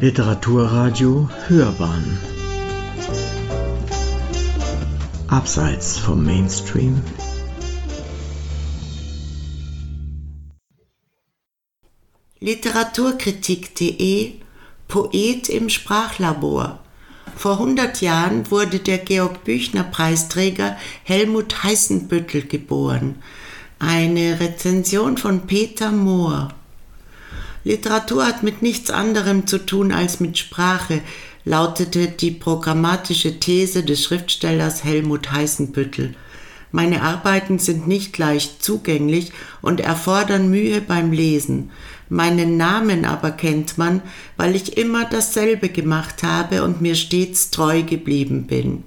Literaturradio Hörbahn Abseits vom Mainstream Literaturkritik.de Poet im Sprachlabor vor 100 Jahren wurde der Georg Büchner Preisträger Helmut Heißenbüttel geboren. Eine Rezension von Peter Mohr. Literatur hat mit nichts anderem zu tun als mit Sprache, lautete die programmatische These des Schriftstellers Helmut Heißenbüttel. Meine Arbeiten sind nicht leicht zugänglich und erfordern Mühe beim Lesen. Meinen Namen aber kennt man, weil ich immer dasselbe gemacht habe und mir stets treu geblieben bin.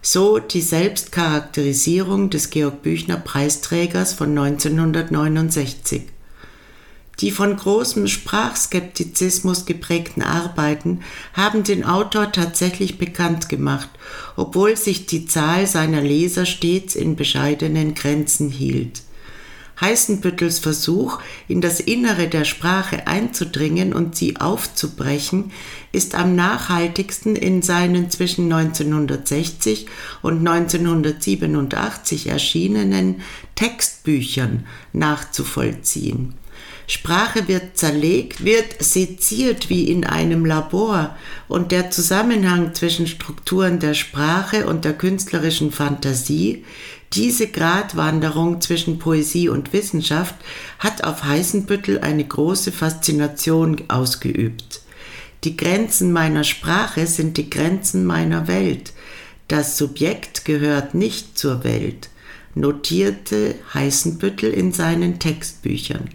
So die Selbstcharakterisierung des Georg Büchner Preisträgers von 1969. Die von großem Sprachskeptizismus geprägten Arbeiten haben den Autor tatsächlich bekannt gemacht, obwohl sich die Zahl seiner Leser stets in bescheidenen Grenzen hielt. Heißenbüttels Versuch, in das Innere der Sprache einzudringen und sie aufzubrechen, ist am nachhaltigsten in seinen zwischen 1960 und 1987 erschienenen Textbüchern nachzuvollziehen. Sprache wird zerlegt, wird seziert wie in einem Labor und der Zusammenhang zwischen Strukturen der Sprache und der künstlerischen Fantasie, diese Gratwanderung zwischen Poesie und Wissenschaft hat auf Heißenbüttel eine große Faszination ausgeübt. Die Grenzen meiner Sprache sind die Grenzen meiner Welt. Das Subjekt gehört nicht zur Welt, notierte Heißenbüttel in seinen Textbüchern.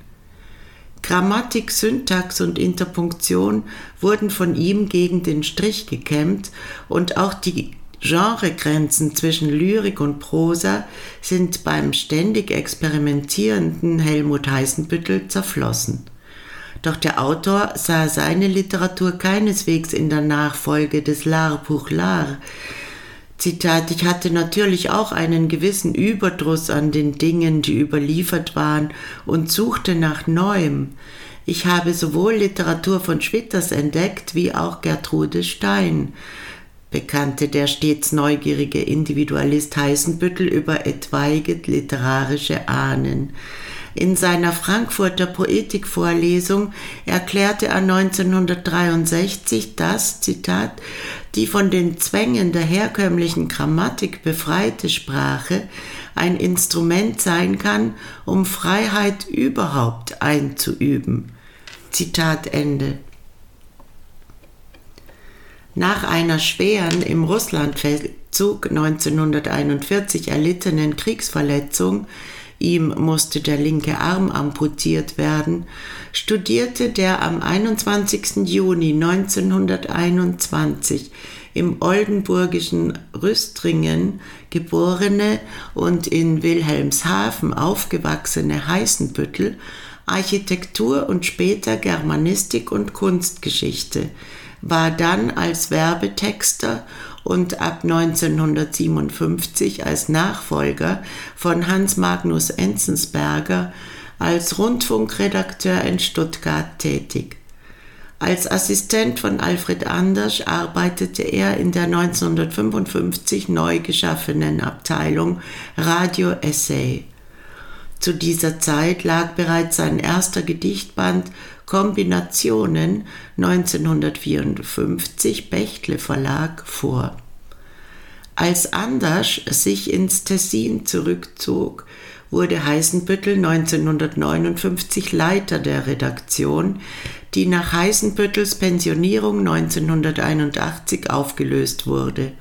Grammatik, Syntax und Interpunktion wurden von ihm gegen den Strich gekämmt und auch die Genregrenzen zwischen Lyrik und Prosa sind beim ständig experimentierenden Helmut Heißenbüttel zerflossen. Doch der Autor sah seine Literatur keineswegs in der Nachfolge des L'art pour l'art, Zitat, ich hatte natürlich auch einen gewissen Überdruss an den Dingen, die überliefert waren, und suchte nach Neuem. Ich habe sowohl Literatur von Schwitters entdeckt, wie auch Gertrude Stein, bekannte der stets neugierige Individualist Heißenbüttel über etwaige literarische Ahnen. In seiner Frankfurter Poetikvorlesung erklärte er 1963, dass, Zitat, die von den Zwängen der herkömmlichen Grammatik befreite Sprache ein Instrument sein kann, um Freiheit überhaupt einzuüben. Zitat Ende. Nach einer schweren im Russlandfeldzug 1941 erlittenen Kriegsverletzung ihm musste der linke Arm amputiert werden, studierte der am 21. Juni 1921 im oldenburgischen Rüstringen geborene und in Wilhelmshaven aufgewachsene Heißenbüttel Architektur und später Germanistik und Kunstgeschichte, war dann als Werbetexter und ab 1957 als Nachfolger von Hans Magnus Enzensberger als Rundfunkredakteur in Stuttgart tätig. Als Assistent von Alfred Anders arbeitete er in der 1955 neu geschaffenen Abteilung Radio Essay. Zu dieser Zeit lag bereits sein erster Gedichtband Kombinationen 1954 Bechtle Verlag vor. Als Anders sich ins Tessin zurückzog, wurde Heißenbüttel 1959 Leiter der Redaktion, die nach Heißenbüttels Pensionierung 1981 aufgelöst wurde.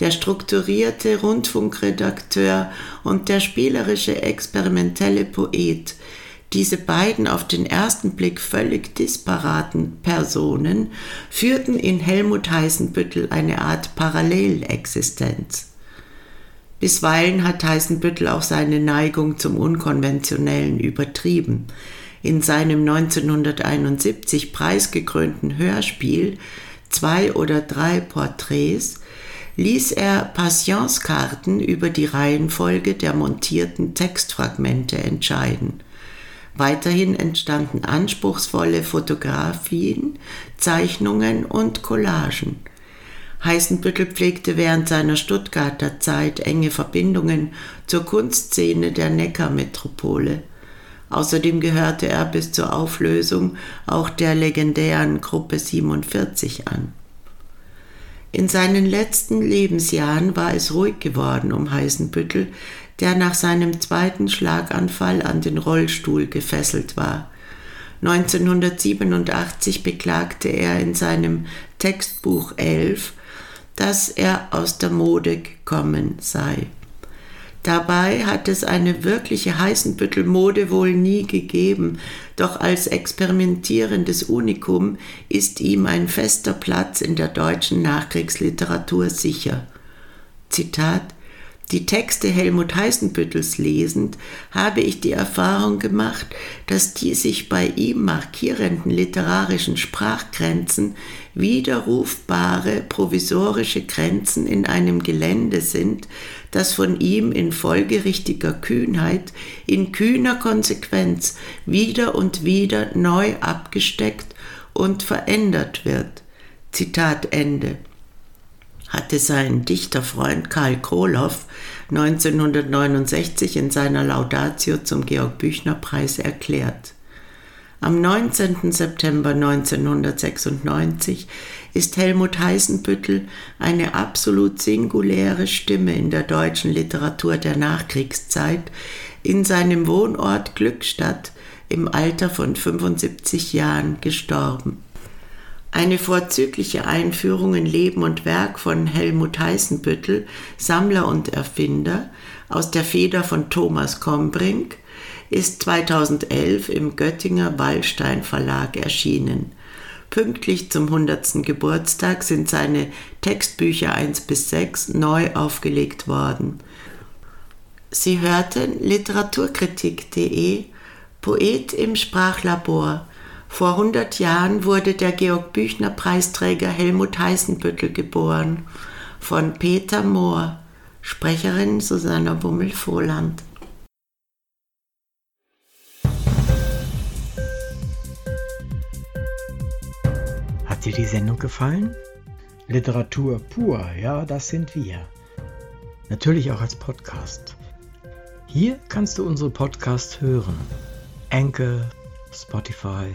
Der strukturierte Rundfunkredakteur und der spielerische experimentelle Poet diese beiden auf den ersten Blick völlig disparaten Personen führten in Helmut Heißenbüttel eine Art Parallelexistenz. Bisweilen hat Heißenbüttel auch seine Neigung zum Unkonventionellen übertrieben. In seinem 1971 preisgekrönten Hörspiel Zwei oder drei Porträts ließ er Passionskarten über die Reihenfolge der montierten Textfragmente entscheiden. Weiterhin entstanden anspruchsvolle Fotografien, Zeichnungen und Collagen. Heißenbüttel pflegte während seiner Stuttgarter Zeit enge Verbindungen zur Kunstszene der Neckarmetropole. Außerdem gehörte er bis zur Auflösung auch der legendären Gruppe 47 an. In seinen letzten Lebensjahren war es ruhig geworden um Heißenbüttel, der nach seinem zweiten Schlaganfall an den Rollstuhl gefesselt war. 1987 beklagte er in seinem Textbuch 11, dass er aus der Mode gekommen sei. Dabei hat es eine wirkliche Heißenbüttel-Mode wohl nie gegeben, doch als experimentierendes Unikum ist ihm ein fester Platz in der deutschen Nachkriegsliteratur sicher. Zitat die Texte Helmut Heißenbüttels lesend, habe ich die Erfahrung gemacht, dass die sich bei ihm markierenden literarischen Sprachgrenzen widerrufbare provisorische Grenzen in einem Gelände sind, das von ihm in folgerichtiger Kühnheit, in kühner Konsequenz wieder und wieder neu abgesteckt und verändert wird. Zitat Ende hatte sein Dichterfreund Karl Koloff 1969 in seiner Laudatio zum Georg Büchner Preis erklärt. Am 19. September 1996 ist Helmut Heißenbüttel eine absolut singuläre Stimme in der deutschen Literatur der Nachkriegszeit in seinem Wohnort Glückstadt im Alter von 75 Jahren gestorben. Eine vorzügliche Einführung in Leben und Werk von Helmut Heißenbüttel, Sammler und Erfinder, aus der Feder von Thomas Kombrink, ist 2011 im Göttinger Wallstein Verlag erschienen. Pünktlich zum 100. Geburtstag sind seine Textbücher 1 bis 6 neu aufgelegt worden. Sie hörten literaturkritik.de Poet im Sprachlabor vor 100 Jahren wurde der Georg Büchner Preisträger Helmut Heißenbüttel geboren von Peter Mohr, Sprecherin Susanna Bummel-Vohland. Hat dir die Sendung gefallen? Literatur pur, ja, das sind wir. Natürlich auch als Podcast. Hier kannst du unsere Podcasts hören. Enkel, Spotify,